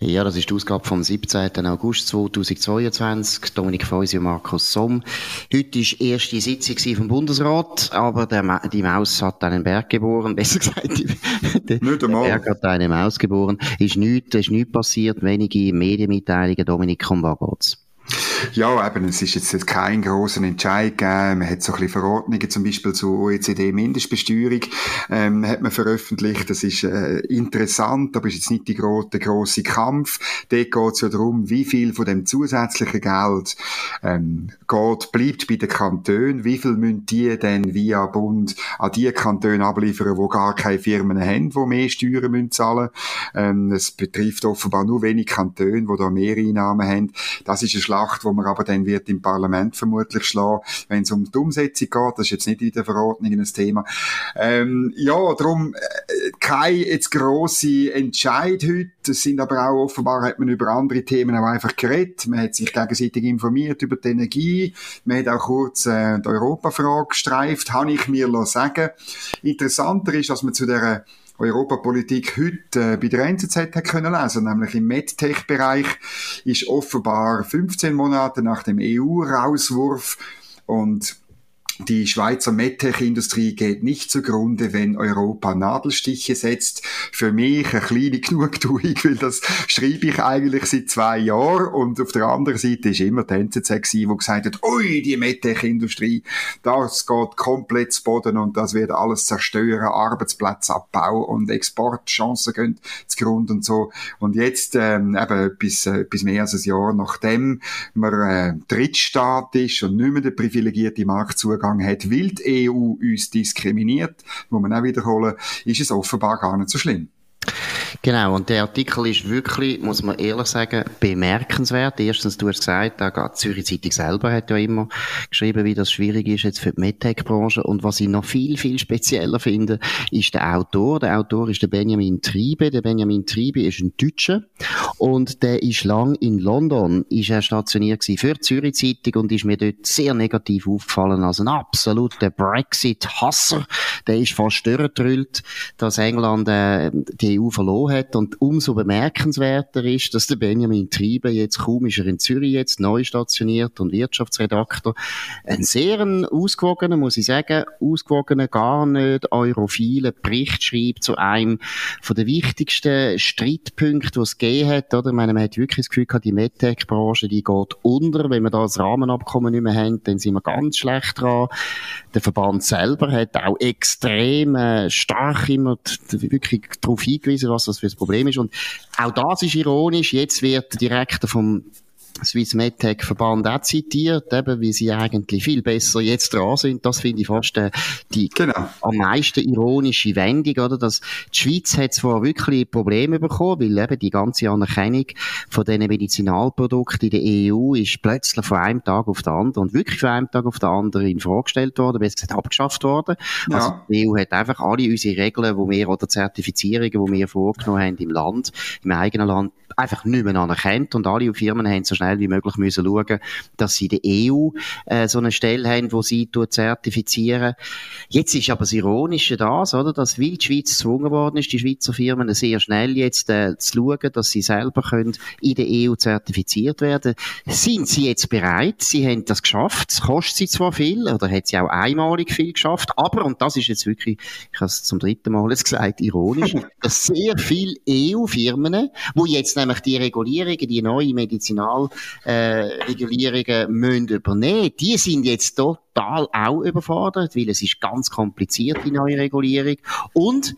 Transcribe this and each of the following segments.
Ja, das ist die Ausgabe vom 17. August 2022. Dominik Feusi und Markus Somm. Heute war die erste Sitzung vom Bundesrat, aber der Ma die Maus hat einen Berg geboren. Besser gesagt, die, der, der Berg hat eine Maus geboren. Ist nichts, ist nichts passiert, wenige Medienmitteilungen. Dominik, um was geht's? Ja, eben, es ist jetzt kein grosser Entscheid gegeben. Man hat so ein bisschen Verordnungen, zum Beispiel zur OECD-Mindestbesteuerung, ähm, hat man veröffentlicht. Das ist äh, interessant, aber ist jetzt nicht die gro der grosse Kampf. Dort geht es ja darum, wie viel von dem zusätzlichen Geld ähm, geht, bleibt bei den Kantonen. Wie viel müssen die denn via Bund an die Kantone abliefern, wo gar keine Firmen haben, die mehr Steuern müssen zahlen ähm, Es betrifft offenbar nur wenig Kantone, die da mehr Einnahmen haben. Das ist eine Schlacht, wo man aber dann wird im Parlament vermutlich schlagen, wenn es um die Umsetzung geht. Das ist jetzt nicht in der Verordnung ein Thema. Ähm, ja, darum äh, kein jetzt grosse Entscheid heute. Es sind aber auch offenbar hat man über andere Themen auch einfach geredet. Man hat sich gegenseitig informiert über die Energie. Man hat auch kurz äh, die Europafrage gestreift, habe ich mir sagen. Interessanter ist, dass man zu der Europapolitik heute äh, bei der NZZ hat können lesen, nämlich im MedTech-Bereich ist offenbar 15 Monate nach dem EU-Rauswurf und die Schweizer MedTech-Industrie geht nicht zugrunde, wenn Europa Nadelstiche setzt. Für mich eine kleine Genugtuung, weil das schreibe ich eigentlich seit zwei Jahren. Und auf der anderen Seite ist immer die NZZ die gesagt hat, ui, die MedTech-Industrie, das geht komplett zu Boden und das wird alles zerstören, Arbeitsplatzabbau und Exportchancen gehen zugrunde und so. Und jetzt, ähm, eben bis, äh, bis mehr als ein Jahr nachdem man äh, Drittstaat ist und nicht mehr der privilegierte Marktzugang Hat, weil die EU uns diskriminiert, muss man auch wiederholen, ist es offenbar gar nicht so schlimm. Genau, und der Artikel ist wirklich, muss man ehrlich sagen, bemerkenswert. Erstens, du hast gesagt, da die Zürich Zeitung selber hat ja immer geschrieben, wie das schwierig ist jetzt für die MedTech-Branche. Und was ich noch viel, viel spezieller finde, ist der Autor. Der Autor ist der Benjamin Triebe. Der Benjamin Triebe ist ein Deutscher und der ist lang in London, ist er stationiert für die Zürich Zeitung und ist mir dort sehr negativ aufgefallen als ein absoluter Brexit-Hasser. Der ist fast durchgedrüllt, dass England äh, die EU verloren hat. Und umso bemerkenswerter ist, dass der Benjamin Triebe jetzt kaum ist er in Zürich jetzt neu stationiert und Wirtschaftsredaktor. Ein sehr ausgewogener, muss ich sagen, ausgewogener, gar nicht europhilen Bericht schreibt zu einem von den wichtigsten Streitpunkten, die es gegeben hat. Oder? Ich meine, man hat wirklich das Gefühl gehabt, die MedTech-Branche, die geht unter. Wenn wir da das Rahmenabkommen nicht mehr haben, dann sind wir ganz schlecht dran. Der Verband selber hat auch extrem äh, stark immer wirklich darauf hingewiesen, was das für ein Problem ist. Und auch das ist ironisch. Jetzt wird der Direktor vom Swiss MedTech Verband auch zitiert, eben, wie sie eigentlich viel besser jetzt dran sind. Das finde ich fast äh, die genau. am meisten ironische Wendung, oder? Dass die Schweiz hat zwar wirklich Probleme bekommen, weil eben die ganze Anerkennung von diesen Medizinalprodukten in der EU ist plötzlich von einem Tag auf den anderen und wirklich von einem Tag auf den anderen in Frage gestellt worden, besser gesagt abgeschafft worden. Ja. Also die EU hat einfach alle unsere Regeln, wo wir oder Zertifizierungen, die wir vorgenommen haben im Land, im eigenen Land, einfach nicht mehr anerkennt und alle Firmen haben so schnell wie möglich müssen schauen, dass sie in der EU äh, so eine Stelle haben, wo sie zertifizieren. Jetzt ist aber das Ironische das, oder, dass weil die Schweiz gezwungen worden ist, die Schweizer Firmen sehr schnell jetzt äh, zu schauen, dass sie selber können in der EU zertifiziert werden. Sind sie jetzt bereit? Sie haben das geschafft. Es kostet sie zwar viel, oder hat sie auch einmalig viel geschafft, aber, und das ist jetzt wirklich, ich habe es zum dritten Mal jetzt gesagt, ironisch, dass sehr viele EU-Firmen, wo jetzt nämlich die Regulierungen, die neuen Medizinalregulierungen äh, müssen übernehmen, die sind jetzt total auch überfordert, weil es ist ganz kompliziert, die neue Regulierung. Und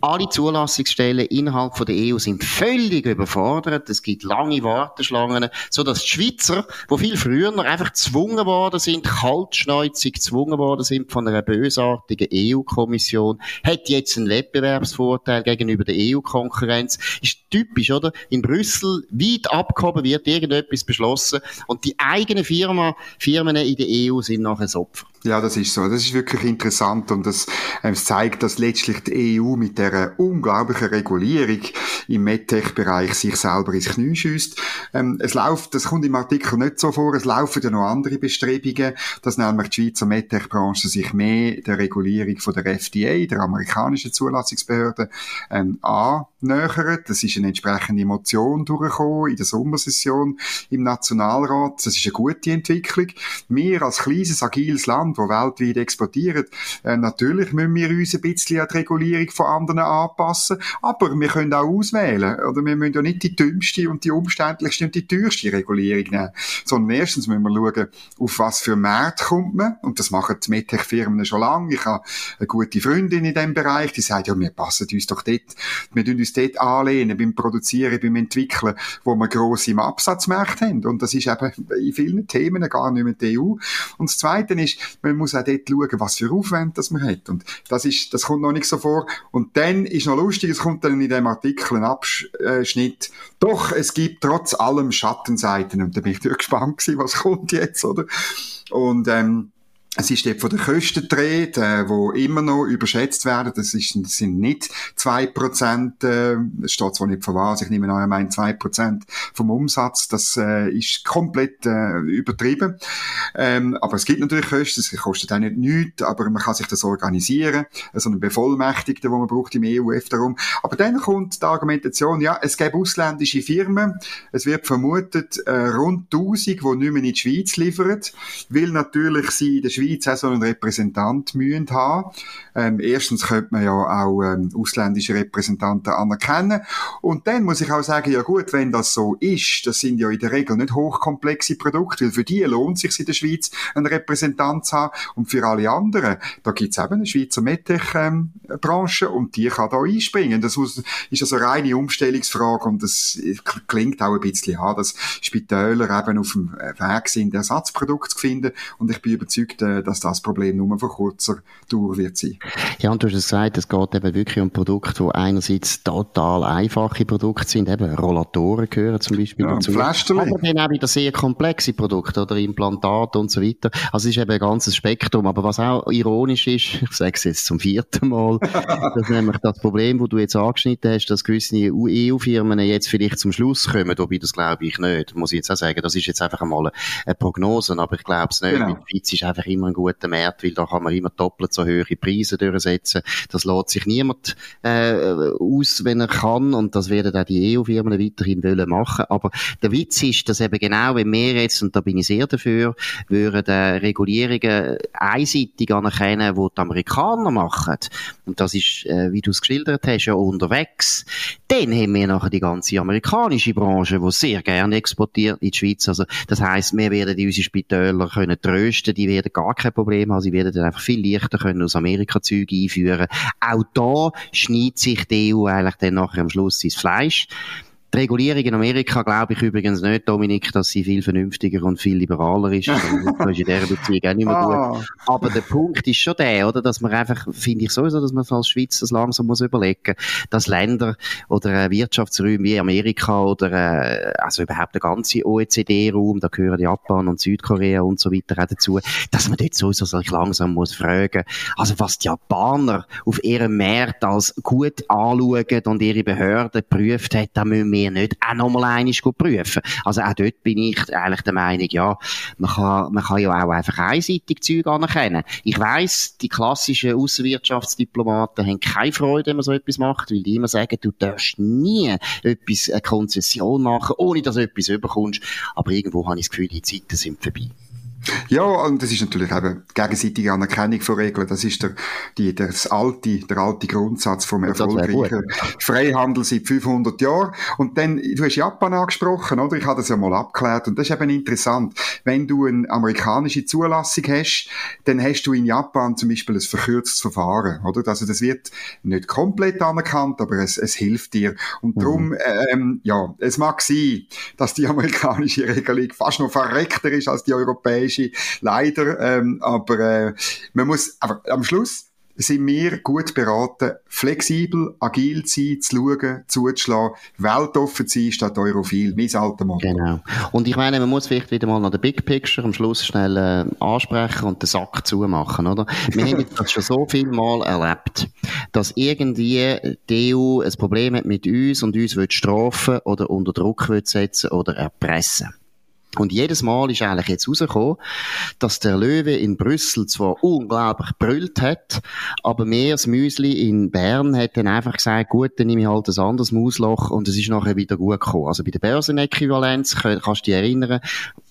alle Zulassungsstellen innerhalb der EU sind völlig überfordert. Es gibt lange Warteschlangen, so dass die Schweizer, wo viel früher einfach gezwungen worden sind, kaltschneuzig gezwungen worden sind von einer bösartigen EU-Kommission, hat jetzt einen Wettbewerbsvorteil gegenüber der EU-Konkurrenz. Ist typisch, oder? In Brüssel weit abgehoben wird irgendetwas beschlossen und die eigenen Firma, Firmen in der EU sind nachher das Opfer. Ja, das ist so. Das ist wirklich interessant und das ähm, zeigt, dass letztlich die EU mit der unglaublichen Regulierung im MedTech-Bereich sich selber ins Knie schießt. Ähm, es läuft, das kommt im Artikel nicht so vor, es laufen ja noch andere Bestrebungen, dass nämlich die Schweizer MedTech-Branche sich mehr der Regulierung von der FDA, der amerikanischen Zulassungsbehörde, ähm, annähert. Das ist eine entsprechende Motion durchgekommen in der Sommersession im Nationalrat. Das ist eine gute Entwicklung. Wir als kleines, agiles Land, das weltweit exportiert, äh, natürlich müssen wir uns ein bisschen an die Regulierung von anderen anpassen, aber wir können auch auswählen. Oder wir müssen ja nicht die dümmste und die umständlichste und die teuerste Regulierung nehmen, sondern erstens müssen wir schauen, auf was für Märkte kommt man. Und das machen die MedTech-Firmen schon lange. Ich habe eine gute Freundin in diesem Bereich, die sagt, ja, wir passen uns doch dort, wir tun uns dort anlehnen beim Produzieren, beim Entwickeln, wo wir grosse Absatzmärkte haben. Und das ist eben in vielen Themen gar nicht mehr die EU. Und das Zweite ist, man muss auch dort schauen, was für Aufwand das man hat. Und das ist, das kommt noch nicht so vor. Und dann ist noch lustig, es kommt dann in dem Artikel ein Abschnitt. Doch, es gibt trotz allem Schattenseiten. Und da bin ich gespannt gewesen, was kommt jetzt, oder? Und, ähm, es ist dort von den Kosten gedreht, äh, wo immer noch überschätzt werden. Das, ist, das sind nicht zwei Prozent, äh, steht zwar nicht von was, ich nehme an, er meint Prozent vom Umsatz. Das äh, ist komplett äh, übertrieben. Ähm, aber es gibt natürlich Kosten, es kostet auch nicht nichts, aber man kann sich das organisieren. So einen Bevollmächtigten, den man braucht im EUF darum. Aber dann kommt die Argumentation, ja, es gibt ausländische Firmen, es wird vermutet, äh, rund 1000, die nicht mehr in die Schweiz liefern, weil natürlich sie in der Schweiz Schweiz auch so einen Repräsentant haben. Ähm, erstens könnte man ja auch ähm, ausländische Repräsentanten anerkennen. Und dann muss ich auch sagen, ja gut, wenn das so ist, das sind ja in der Regel nicht hochkomplexe Produkte, weil für die lohnt sich in der Schweiz einen Repräsentant zu haben. Und für alle anderen, da gibt es eben eine Schweizer MedTech-Branche ähm, und die kann da einspringen. Das muss, ist also eine reine Umstellungsfrage und das klingt auch ein bisschen an, dass Spitäler eben auf dem Weg sind, Ersatzprodukte zu finden. Und ich bin überzeugt, dass das Problem nur von kurzer Dauer wird sein. Ja, und du hast gesagt, es geht eben wirklich um Produkte, die einerseits total einfache Produkte sind, eben Rollatoren gehören zum Beispiel ja, dazu. Aber dann auch wieder sehr komplexe Produkte oder Implantate und so weiter. Also es ist eben ein ganzes Spektrum. Aber was auch ironisch ist, ich sage es jetzt zum vierten Mal, dass nämlich das Problem, das du jetzt angeschnitten hast, dass gewisse EU-Firmen jetzt vielleicht zum Schluss kommen, wobei das glaube ich nicht, muss ich jetzt auch sagen. Das ist jetzt einfach einmal eine Prognose, aber ich glaube es nicht. Genau. Die Schweiz ist einfach immer ein guter Markt, weil da kann man immer doppelt so hohe Preise durchsetzen. Das lässt sich niemand äh, aus, wenn er kann und das werden auch die EU-Firmen weiterhin wollen machen. Aber der Witz ist, dass eben genau, wenn wir jetzt, und da bin ich sehr dafür, würden äh, Regulierungen einseitig anerkennen, die die Amerikaner machen, und das ist, äh, wie du es geschildert hast, ja unterwegs, dann haben wir nachher die ganze amerikanische Branche, die sehr gerne exportiert in die Schweiz. Also, das heisst, wir werden unsere Spitäler können trösten, die werden gar kein Problem haben, sie werden dann einfach viel leichter können aus Amerika Züge einführen. Auch da schneidet sich die EU eigentlich dann nachher am Schluss ins Fleisch. Die Regulierung in Amerika glaube ich übrigens nicht, Dominik, dass sie viel vernünftiger und viel liberaler ist. das ist in dieser Beziehung auch nicht mehr ah. gut. Aber der Punkt ist schon der, oder, dass man einfach, finde ich sowieso, dass man als Schweiz das langsam muss überlegen, dass Länder oder Wirtschaftsräume wie Amerika oder äh, also überhaupt der ganze OECD-Raum, da gehören Japan und Südkorea und so weiter auch dazu, dass man dort sowieso sich langsam muss fragen, also was die Japaner auf ihrem Markt als gut anschauen und ihre Behörden geprüft hat, da müssen wir wir nicht auch nochmal einmal prüfen. Also auch dort bin ich eigentlich der Meinung, ja, man kann, man kann ja auch einfach einseitig Zeug anerkennen. Ich weiss, die klassischen Außenwirtschaftsdiplomaten haben keine Freude, wenn man so etwas macht, weil die immer sagen, du darfst nie etwas, eine Konzession machen, ohne dass du etwas überkommst. Aber irgendwo habe ich das Gefühl, die Zeiten sind vorbei. Ja, und das ist natürlich eben gegenseitige Anerkennung von Regeln. Das ist der, die, das alte, der alte Grundsatz vom erfolgreichen Freihandel seit 500 Jahren. Und dann, du hast Japan angesprochen, oder? Ich habe das ja mal abgeklärt. Und das ist eben interessant. Wenn du eine amerikanische Zulassung hast, dann hast du in Japan zum Beispiel ein verkürztes Verfahren, oder? Also das wird nicht komplett anerkannt, aber es, es hilft dir. Und mhm. darum, ähm, ja, es mag sein, dass die amerikanische Regelung fast noch verreckter ist als die europäische europäische, leider. Ähm, aber äh, man muss, aber am Schluss sind wir gut beraten, flexibel, agil zu sein, zu schauen, zuzuschlagen, weltoffen zu sein, statt europhil, mein alter Motto. Genau. Und ich meine, man muss vielleicht wieder mal noch den Big Picture am Schluss schnell äh, ansprechen und den Sack zumachen, oder? Wir haben das schon so viel Mal erlebt, dass irgendwie die EU ein Problem hat mit uns und uns will strafen oder unter Druck will setzen oder erpressen. Und jedes Mal ist eigentlich jetzt rausgekommen, dass der Löwe in Brüssel zwar unglaublich brüllt hat, aber mehr das Müsli in Bern hat dann einfach gesagt, gut, dann nehme ich halt ein anderes Mausloch und es ist nachher wieder gut gekommen. Also bei der Börsenäquivalenz, kannst du dich erinnern,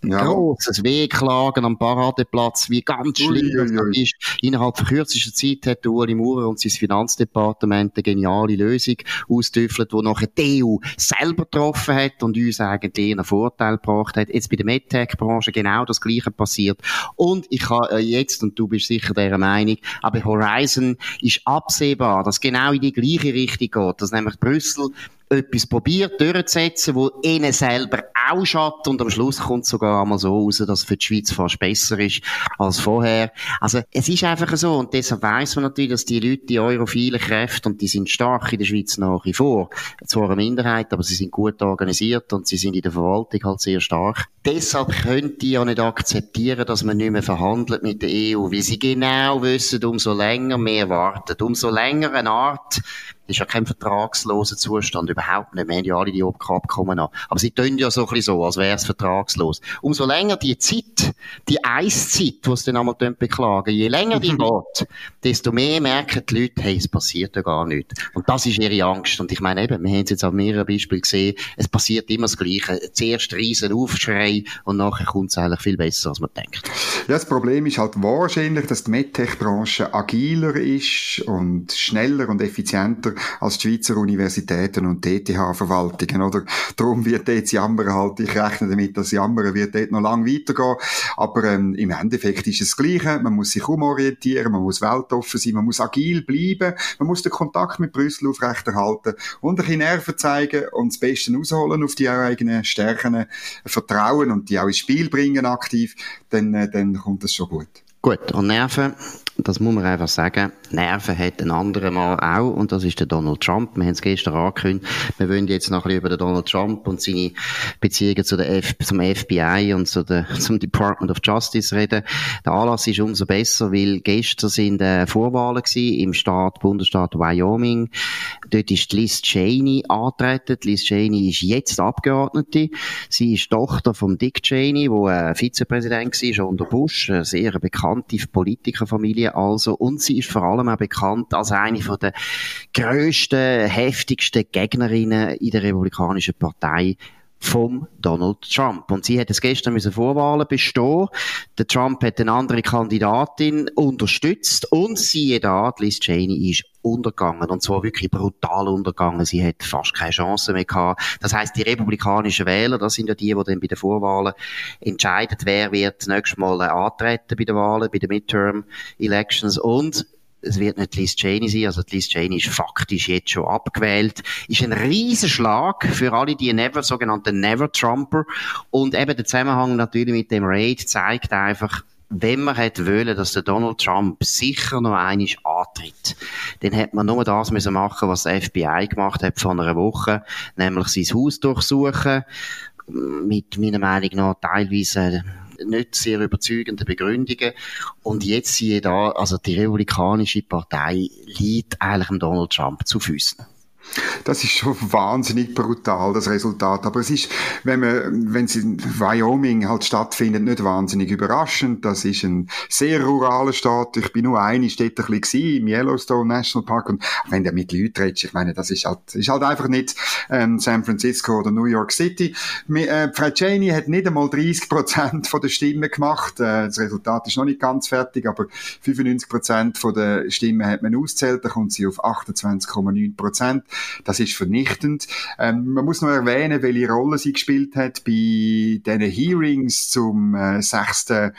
ja. grosses Wehklagen am Paradeplatz, wie ganz schlimm das ist. Innerhalb von kürzester Zeit hat Ueli Maurer und sein Finanzdepartement eine geniale Lösung ausgetüffelt, die nachher die EU selber getroffen hat und uns eigentlich einen Vorteil gebracht hat. Jetzt bei der MedTech-Branche genau das Gleiche passiert. Und ich habe äh, jetzt, und du bist sicher der Meinung, aber Horizon ist absehbar, dass genau in die gleiche Richtung geht, dass nämlich Brüssel etwas probiert durchzusetzen, wo ihnen selber auch schadet und am Schluss kommt sogar einmal so raus, dass es für die Schweiz fast besser ist als vorher. Also es ist einfach so und deshalb weiss man natürlich, dass die Leute, die europhilen Kräfte und die sind stark in der Schweiz nach wie vor, zwar eine Minderheit, aber sie sind gut organisiert und sie sind in der Verwaltung halt sehr stark. Deshalb können die ja nicht akzeptieren, dass man nicht mehr verhandelt mit der EU, weil sie genau wissen, umso länger mehr wartet, umso länger eine Art ist ja kein vertragsloser Zustand, überhaupt nicht. Wir haben ja alle die Abkommen an. Aber sie tun ja so ein bisschen so, als wäre es vertragslos. Umso länger die Zeit, die Eiszeit, die sie dann einmal beklagen, je länger die geht, desto mehr merken die Leute, hey, es passiert ja gar nichts. Und das ist ihre Angst. Und ich meine eben, wir haben es jetzt an mehreren Beispielen gesehen, es passiert immer das Gleiche. Zuerst riesen Aufschrei und nachher kommt es eigentlich viel besser, als man denkt. Ja, das Problem ist halt wahrscheinlich, dass die MedTech-Branche agiler ist und schneller und effizienter als die Schweizer Universitäten und TTH-Verwaltungen, oder? Darum wird jetzt Jammern halt, ich rechne damit, dass Jammern wird dort noch lang weitergehen. Aber ähm, im Endeffekt ist es das Gleiche. Man muss sich umorientieren, man muss weltoffen sein, man muss agil bleiben, man muss den Kontakt mit Brüssel aufrechterhalten und ein bisschen Nerven zeigen und das Beste rausholen auf die eigenen Stärken, vertrauen und die auch ins Spiel bringen aktiv, dann, äh, dann kommt das schon gut. Gut, und Nerven, das muss man einfach sagen, Nerven hat ein anderer Mal auch, und das ist der Donald Trump. Wir haben es gestern angekündigt. Wir wollen jetzt noch ein bisschen über den Donald Trump und seine Beziehungen zu der F zum FBI und zu der, zum Department of Justice reden. Der Anlass ist umso besser, weil gestern sind äh, Vorwahlen gewesen im Staat, Bundesstaat Wyoming. Dort ist Liz Cheney angetreten. Liz Cheney ist jetzt Abgeordnete. Sie ist Tochter von Dick Cheney, der äh, Vizepräsident war unter Bush, sehr bekannte Politikerfamilie also. Und sie ist vor allem auch bekannt als eine von der grössten, heftigsten Gegnerinnen in der Republikanischen Partei vom Donald Trump. Und sie hat es gestern müssen Vorwahlen bestehen. Der Trump hat eine andere Kandidatin unterstützt und siehe da, Liz Cheney ist untergegangen. Und zwar wirklich brutal untergegangen. Sie hat fast keine Chance mehr gehabt. Das heißt, die republikanischen Wähler, das sind ja die, die dann bei den Vorwahlen entscheiden, wer wird nächstes Mal antreten bei den Wahlen, bei den Midterm Elections. Und es wird nicht Liz Cheney sein, also Liz Cheney ist faktisch jetzt schon abgewählt, ist ein Riesenschlag für alle die Never, sogenannten Never-Trumper und eben der Zusammenhang natürlich mit dem Raid zeigt einfach, wenn man hätte wollen, dass der Donald Trump sicher noch einmal antritt, dann hätte man nur das müssen machen, was der FBI gemacht hat vor einer Woche, nämlich sein Haus durchsuchen, mit meiner Meinung nach teilweise nicht sehr überzeugende Begründungen. Und jetzt siehe da, also die Republikanische Partei liegt eigentlich Donald Trump zu Füßen. Das ist schon wahnsinnig brutal, das Resultat. Aber es ist, wenn man, wenn es in Wyoming halt stattfindet, nicht wahnsinnig überraschend. Das ist ein sehr ruraler Staat. Ich bin nur eine Stadt ein bisschen im Yellowstone National Park. Und wenn der mit Leuten redet, ich meine, das ist halt, ist halt einfach nicht ähm, San Francisco oder New York City. Äh, Frau Cheney hat nicht einmal 30 Prozent der Stimmen gemacht. Äh, das Resultat ist noch nicht ganz fertig, aber 95 Prozent der Stimmen hat man auszählt. Da kommt sie auf 28,9 Prozent. Das ist vernichtend. Ähm, man muss noch erwähnen, welche Rolle sie gespielt hat bei diesen Hearings zum äh, 6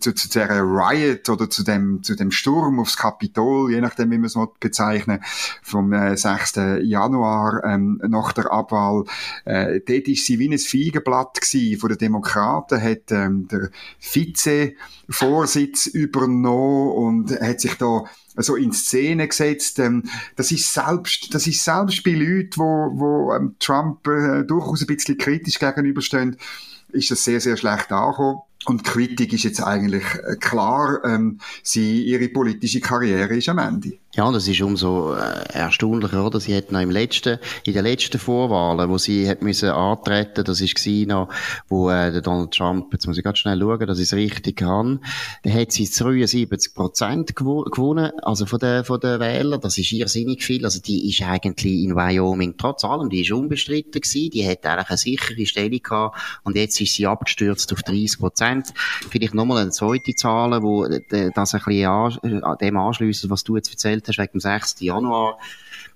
zu, zu der Riot oder zu dem, zu dem Sturm aufs Kapitol, je nachdem, wie man es bezeichnen vom äh, 6. Januar ähm, nach der Abwahl. Äh, dort ist sie wie ein Feigenblatt von den Demokraten, hat ähm, der Vize-Vorsitz übernommen und hat sich da so in Szene gesetzt. Ähm, das ist selbst, das ist selbst bei Leuten, wo, wo ähm, Trump äh, durchaus ein bisschen kritisch gegenüberstehen, ist das sehr, sehr schlecht angekommen. Und Kritik ist jetzt eigentlich äh, klar, ähm, sie, ihre politische Karriere ist am Ende. Ja, das ist umso äh, erstaunlicher, oder? Sie hat noch im letzten, in den letzten Vorwahlen, wo sie hat müssen antreten, das ist noch, wo äh, der Donald Trump, jetzt muss ich ganz schnell schauen, dass ich es richtig kann, da hat sie 73 Prozent gew gewonnen, also von den, von den Wählern, das ist irrsinnig viel, also die ist eigentlich in Wyoming, trotz allem, die ist unbestritten gewesen, die hat eigentlich eine sichere Stellung gehabt und jetzt ist sie abgestürzt auf 30 Prozent. Vielleicht nochmal eine zweite Zahl, wo äh, das ein bisschen an, dem anschliessen, was du jetzt erzählt hast, wegen dem 6. Januar.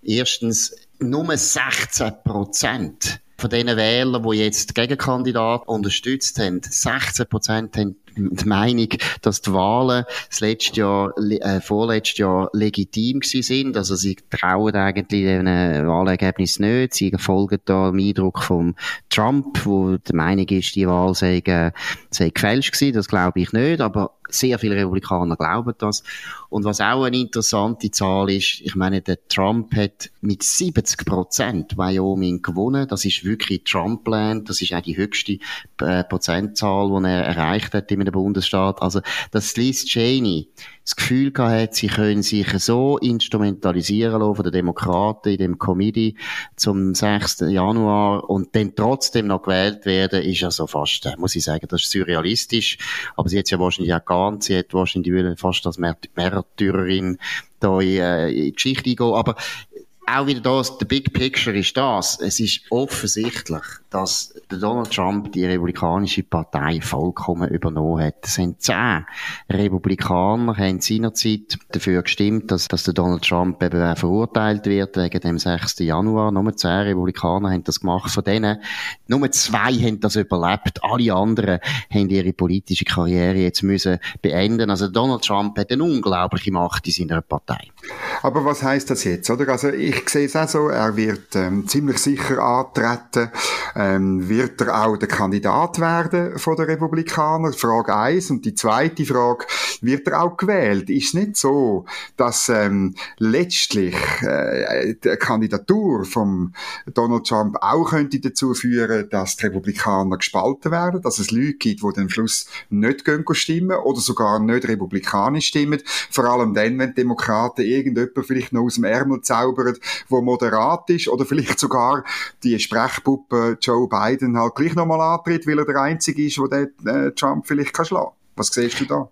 Erstens, nur 16 Prozent von den Wählern, die jetzt Gegenkandidat unterstützt haben, 16 Prozent haben die Meinung, dass die Wahlen das letzte Jahr, äh, vorletztes Jahr legitim gewesen sind. Also sie trauen eigentlich den Wahlergebnis nicht. Sie folgen da dem Eindruck von Trump, wo die Meinung ist, die Wahl sei, äh, sei gefälscht gewesen. Das glaube ich nicht. Aber sehr viele Republikaner glauben das. Und was auch eine interessante Zahl ist, ich meine, der Trump hat mit 70 Prozent Wyoming gewonnen. Das ist wirklich Trumpland. Das ist auch die höchste äh, Prozentzahl, die er erreicht hat in einem Bundesstaat. Also, dass Liz Cheney das Gefühl gehabt sie können sich so instrumentalisieren lassen von den Demokraten in dem Committee zum 6. Januar und dann trotzdem noch gewählt werden, ist ja so fast, äh, muss ich sagen, das ist surrealistisch. Aber sie hat ja wahrscheinlich auch geahnt, sie hat wahrscheinlich fast als Märtyrerin da in, äh, in die Geschichte eingehen. Aber auch wieder das, der Big Picture ist das. Es ist offensichtlich, dass Donald Trump die Republikanische Partei vollkommen übernommen hat. Es sind zehn Republikaner, haben seinerzeit dafür gestimmt, dass, dass der Donald Trump eben verurteilt wird wegen dem 6. Januar. Nur zehn Republikaner haben das gemacht. Von denen, nur zwei haben das überlebt. Alle anderen haben ihre politische Karriere jetzt müssen beenden. Also Donald Trump hat eine unglaubliche Macht in seiner Partei. Aber was heißt das jetzt, oder? Also ich sehe es auch so, er wird ähm, ziemlich sicher antreten. Ähm, wird er auch der Kandidat werden von der Republikaner? Frage eins Und die zweite Frage, wird er auch gewählt? Ist es nicht so, dass ähm, letztlich äh, die Kandidatur von Donald Trump auch könnte dazu führen, dass die Republikaner gespalten werden, dass es Leute gibt, die den Schluss nicht gehen stimmen oder sogar nicht republikanisch stimmen. Vor allem dann, wenn Demokraten irgendjemand vielleicht noch aus dem Ärmel zaubern, wo moderat ist oder vielleicht sogar die Sprechpuppe Joe Biden halt gleich nochmal antritt, weil er der Einzige ist, der äh, Trump vielleicht kann schlagen. Was siehst du da?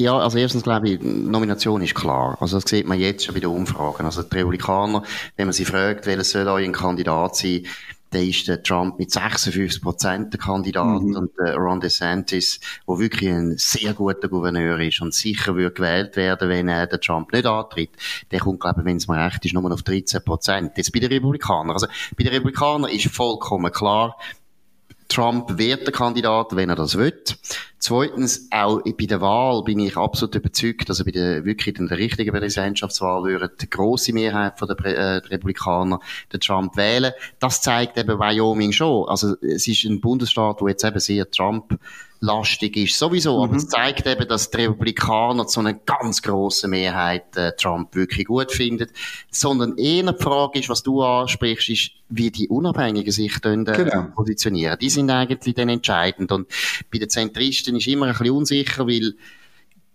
Ja, also erstens glaube ich, Nomination ist klar. Also das sieht man jetzt schon bei den Umfragen. Also die Republikaner, wenn man sie fragt, welcher soll euer Kandidat sein, dann ist der Trump mit 56 Prozent der Kandidat mhm. und der Ron DeSantis, wo wirklich ein sehr guter Gouverneur ist und sicher wird gewählt werden, wenn äh, der Trump nicht antritt. Der kommt, glaube ich, wenn es mir recht ist, nur auf 13 Prozent. Jetzt bei den Republikanern. Also bei den Republikanern ist vollkommen klar, Trump wird der Kandidat, wenn er das will. Zweitens, auch bei der Wahl bin ich absolut überzeugt, dass er bei der, wirklich in der richtigen Präsidentschaftswahl würde die grosse Mehrheit der, äh, Republikaner den Trump wählen. Das zeigt eben Wyoming schon. Also, es ist ein Bundesstaat, wo jetzt eben sehr Trump lastig ist, sowieso. Mhm. Aber es zeigt eben, dass die Republikaner zu einer ganz grossen Mehrheit äh, Trump wirklich gut finden. Sondern eher die Frage ist, was du ansprichst, ist, wie die Unabhängigen sich dann, äh, genau. positionieren. Die sind eigentlich dann entscheidend. Und bei den Zentristen ist immer ein bisschen unsicher, weil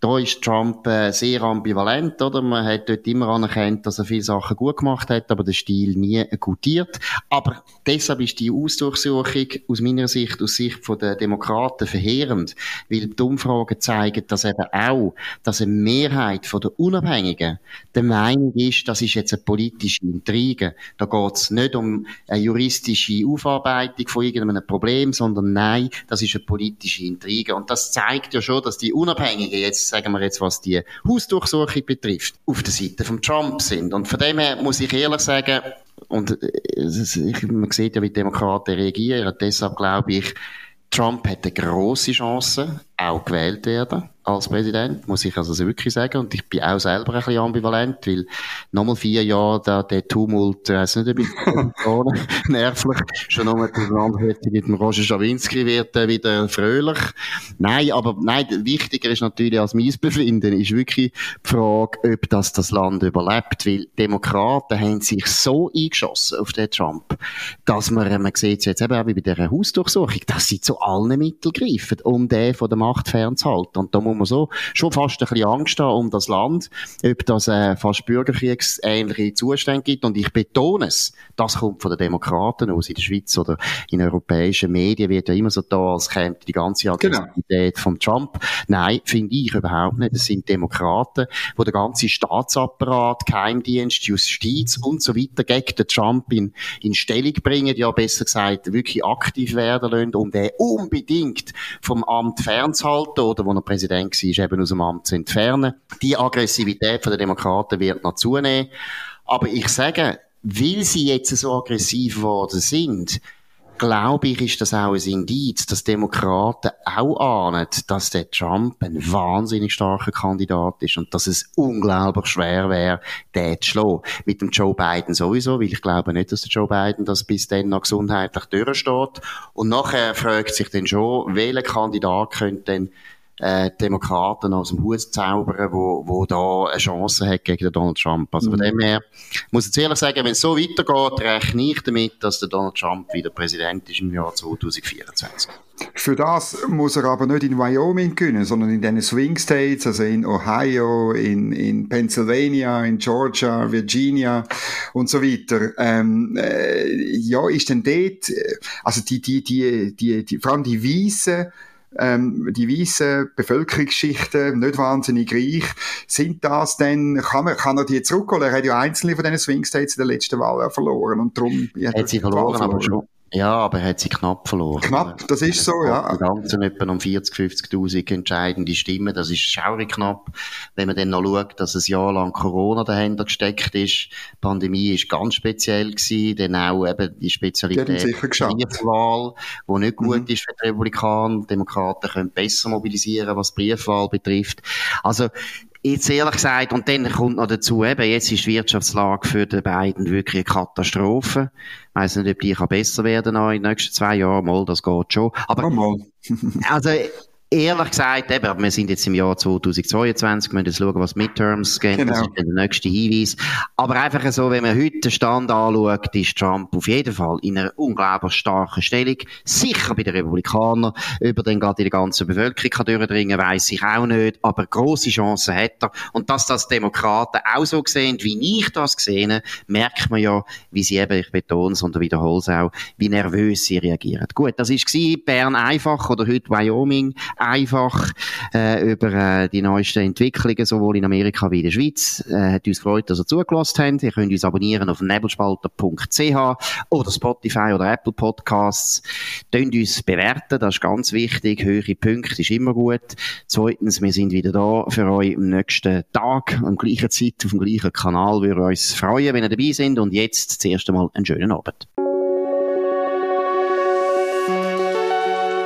da ist Trump äh, sehr ambivalent, oder? Man hat dort immer anerkannt, dass er viele Sachen gut gemacht hat, aber der Stil nie gutiert. Aber deshalb ist die Ausdurchsuchung aus meiner Sicht, aus Sicht der Demokraten verheerend, weil die Umfragen zeigen, dass eben auch, dass eine Mehrheit der Unabhängigen der Meinung ist, das ist jetzt eine politische Intrige. Da geht es nicht um eine juristische Aufarbeitung von irgendeinem Problem, sondern nein, das ist eine politische Intrige. Und das zeigt ja schon, dass die Unabhängigen jetzt sagen wir jetzt, was die Hausdurchsuchung betrifft, auf der Seite von Trump sind. Und von dem her muss ich ehrlich sagen, und äh, man sieht ja, wie die Demokraten reagieren, deshalb glaube ich, Trump hat eine grosse Chance, auch gewählt werden. als Präsident, muss ich also wirklich sagen. Und ich bin auch selber ein bisschen ambivalent, weil nochmal vier Jahre da, der Tumult, äh, weiß nicht, ob ich nervlich, schon nochmal Landwirte mit dem Roger Schawinski wird äh, wieder fröhlich. Nein, aber nein, wichtiger ist natürlich als mein Befinden, ist wirklich die Frage, ob das das Land überlebt, weil Demokraten haben sich so eingeschossen auf den Trump, dass man, man sieht es jetzt eben auch wie bei dieser Hausdurchsuchung, dass sie zu allen Mitteln greifen, um den von der Macht fernzuhalten. Und da muss man so schon fast ein bisschen Angst haben um das Land, ob das äh, fast bürgerkriegsähnliche Zustände gibt. Und ich betone es, das kommt von den Demokraten aus. In der Schweiz oder in europäischen Medien wird ja immer so da, als käme die ganze genau. Aggressivität genau. von Trump. Nein, finde ich überhaupt nicht. Es sind Demokraten, wo der ganze Staatsapparat, Geheimdienst, Justiz und so weiter gegen den Trump in, in Stellung bringen, ja besser gesagt wirklich aktiv werden lassen, um den unbedingt vom Amt fernzuhalten oder, wo er Präsident war, eben aus dem Amt zu entfernen. Die Aggressivität der Demokraten wird noch zunehmen. Aber ich sage, weil sie jetzt so aggressiv geworden sind, glaube ich, ist das auch ein Indiz, dass Demokraten auch ahnen, dass der Trump ein wahnsinnig starker Kandidat ist und dass es unglaublich schwer wäre, den zu schlagen. Mit dem Joe Biden sowieso, weil ich glaube nicht, dass der Joe Biden das bis dann noch gesundheitlich durchsteht. Und nachher fragt sich dann schon, welcher Kandidat könnte denn äh, Demokraten aus dem Hut zaubern, wo, wo da eine Chance hat gegen Donald Trump. Also von mhm. dem her, muss ich ehrlich sagen, wenn es so weitergeht, rechne ich damit, dass der Donald Trump wieder Präsident ist im Jahr 2024. Für das muss er aber nicht in Wyoming gewinnen, sondern in den Swing States, also in Ohio, in, in Pennsylvania, in Georgia, Virginia und so weiter. Ähm, äh, ja, ist denn dort, äh, also die, die, die, die, die vor allem die Weißen, ähm, die weißen Bevölkerungsschichten, nicht wahnsinnig reich, sind das denn, kann, man, kann er die zurückholen? Er hat ja einzelne von diesen Swing States in der letzten Wahl verloren und darum hat, hat sie verloren, verloren, aber schon. Ja, aber er hat sie knapp verloren. Knapp, das ist so, ja. Die ganzen etwa um 40, 50.000 entscheidende Stimmen, das ist schaurig knapp. Wenn man dann noch schaut, dass ein Jahr lang Corona dahinter gesteckt ist, die Pandemie ist ganz speziell gewesen, dann auch eben die Spezialität der Briefwahl, die nicht gut mhm. ist für die Republikaner. Die Demokraten können besser mobilisieren, was die Briefwahl betrifft. Also, Jetzt ehrlich gesagt, und dann kommt noch dazu, eben, jetzt ist die Wirtschaftslage für die beiden wirklich eine Katastrophe. Ich weiss nicht, ob die besser werden in den nächsten zwei Jahren. Mal, das geht schon. Aber, also, ehrlich gesagt, eben, wir sind jetzt im Jahr 2022, wir müssen jetzt schauen, was Midterms gehen, genau. das ist der nächste Hinweis. Aber einfach so, wenn man heute den Stand anschaut, ist Trump auf jeden Fall in einer unglaublich starken Stellung. Sicher bei den Republikanern. Über den gerade in der ganzen Bevölkerung kann durchdringen, weiss ich auch nicht. Aber grosse Chancen hat er. Und dass das Demokraten auch so sehen, wie ich das gesehen merkt man ja, wie sie eben, ich betone es und wiederhole es auch, wie nervös sie reagieren. Gut, das war Bern einfach oder heute Wyoming einfach äh, über äh, die neuesten Entwicklungen, sowohl in Amerika wie in der Schweiz. Äh, hat uns gefreut, dass ihr zugelassen habt. Ihr könnt uns abonnieren auf nebelspalter.ch oder Spotify oder Apple Podcasts. Tönt uns bewerten, das ist ganz wichtig. Höhere Punkte ist immer gut. Zweitens, wir sind wieder da für euch am nächsten Tag, am gleichen Zeit, auf dem gleichen Kanal. Wir uns freuen, wenn ihr dabei sind. Und jetzt zuerst einmal einen schönen Abend.